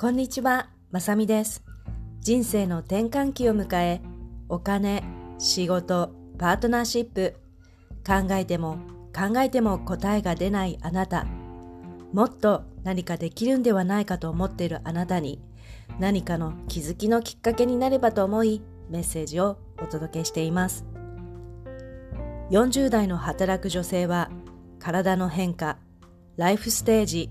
こんにちは、まさみです。人生の転換期を迎え、お金、仕事、パートナーシップ、考えても考えても答えが出ないあなた、もっと何かできるんではないかと思っているあなたに、何かの気づきのきっかけになればと思い、メッセージをお届けしています。40代の働く女性は、体の変化、ライフステージ、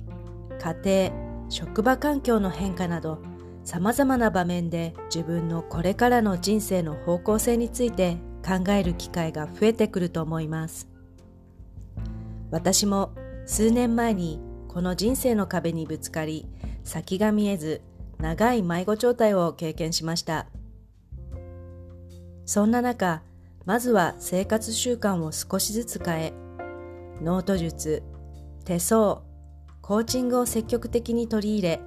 家庭、職場環境の変化など様々な場面で自分のこれからの人生の方向性について考える機会が増えてくると思います。私も数年前にこの人生の壁にぶつかり先が見えず長い迷子状態を経験しました。そんな中まずは生活習慣を少しずつ変えノート術手相コーチングを積極的に取り入れ、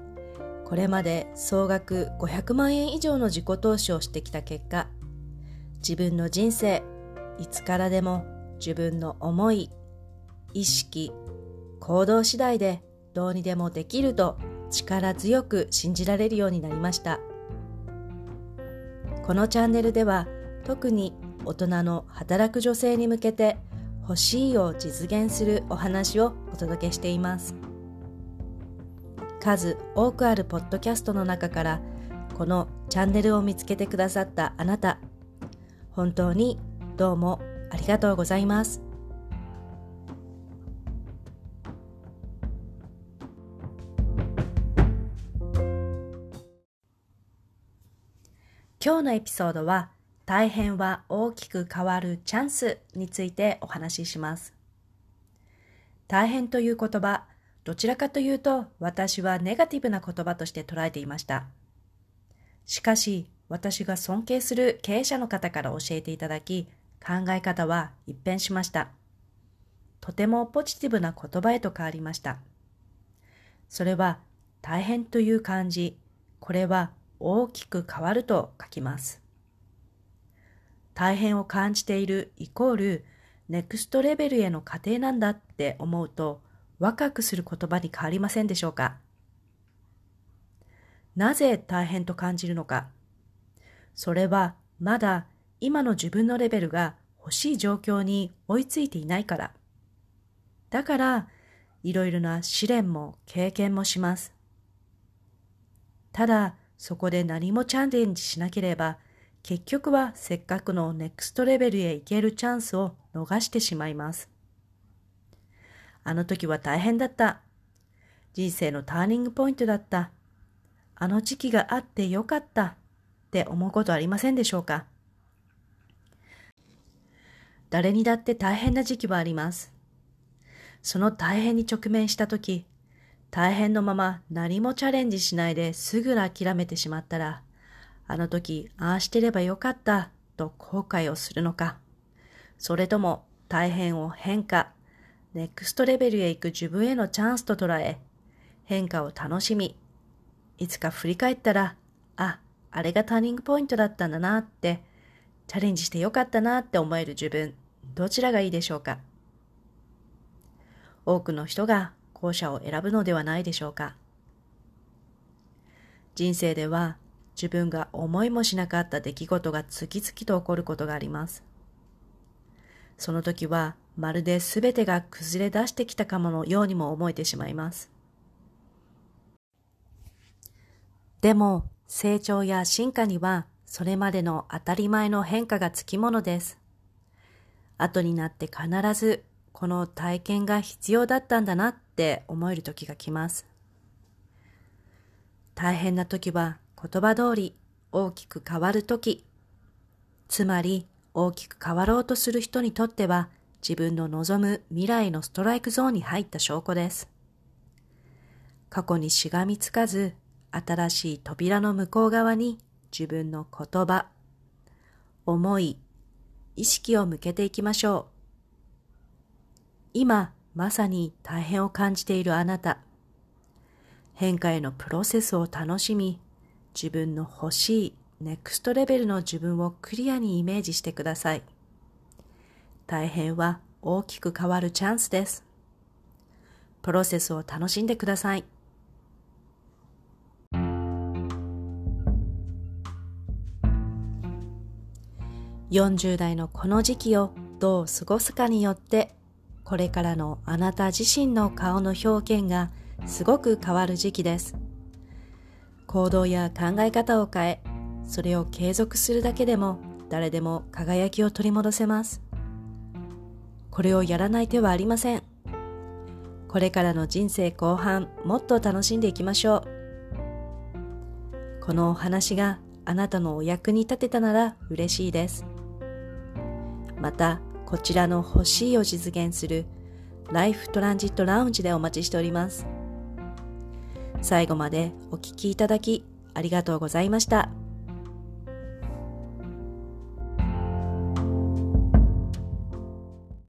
これまで総額500万円以上の自己投資をしてきた結果、自分の人生、いつからでも自分の思い、意識、行動次第でどうにでもできると力強く信じられるようになりました。このチャンネルでは特に大人の働く女性に向けて欲しいを実現するお話をお届けしています。数多くあるポッドキャストの中からこのチャンネルを見つけてくださったあなた。本当にどうもありがとうございます。今日のエピソードは大変は大きく変わるチャンスについてお話しします。大変という言葉どちらかというと私はネガティブな言葉として捉えていました。しかし私が尊敬する経営者の方から教えていただき考え方は一変しました。とてもポジティブな言葉へと変わりました。それは大変という漢字、これは大きく変わると書きます。大変を感じているイコールネクストレベルへの過程なんだって思うと若くする言葉に変わりませんでしょうか？なぜ大変と感じるのか？それはまだ今の自分のレベルが欲しい状況に追いついていないから。だから、いろいろな試練も経験もします。ただ、そこで何もチャレンジしなければ、結局はせっかくのネクストレベルへ行けるチャンスを逃してしまいます。あの時は大変だった。人生のターニングポイントだった。あの時期があってよかったって思うことありませんでしょうか誰にだって大変な時期はあります。その大変に直面した時、大変のまま何もチャレンジしないですぐ諦めてしまったら、あの時ああしてればよかったと後悔をするのか、それとも大変を変化、ネクストレベルへ行く自分へのチャンスと捉え、変化を楽しみ、いつか振り返ったら、あ、あれがターニングポイントだったんだなって、チャレンジしてよかったなって思える自分、どちらがいいでしょうか？多くの人が後者を選ぶのではないでしょうか？人生では自分が思いもしなかった出来事が次々と起こることがあります。その時はまるで全てが崩れ出してきたかものようにも思えてしまいます。でも、成長や進化にはそれまでの当たり前の変化がつきものです。後になって必ずこの体験が必要だったんだなって思える時が来ます。大変な時は言葉通り大きく変わる時、つまり大きく変わろうとする人にとっては自分の望む未来のストライクゾーンに入った証拠です。過去にしがみつかず、新しい扉の向こう側に自分の言葉、思い、意識を向けていきましょう。今、まさに大変を感じているあなた。変化へのプロセスを楽しみ、自分の欲しいネクストレベルの自分をクリアにイメージしてください。大変は大きく変わるチャンスです。プロセスを楽しんでください。40代のこの時期をどう過ごすかによってこれからのあなた自身の顔の表現がすごく変わる時期です行動や考え方を変えそれを継続するだけでも誰でも輝きを取り戻せます。これをやらない手はありません。これからの人生後半、もっと楽しんでいきましょう。このお話があなたのお役に立てたなら嬉しいです。また、こちらの欲しいを実現するライフトランジットラウンジでお待ちしております。最後までお聴きいただきありがとうございました。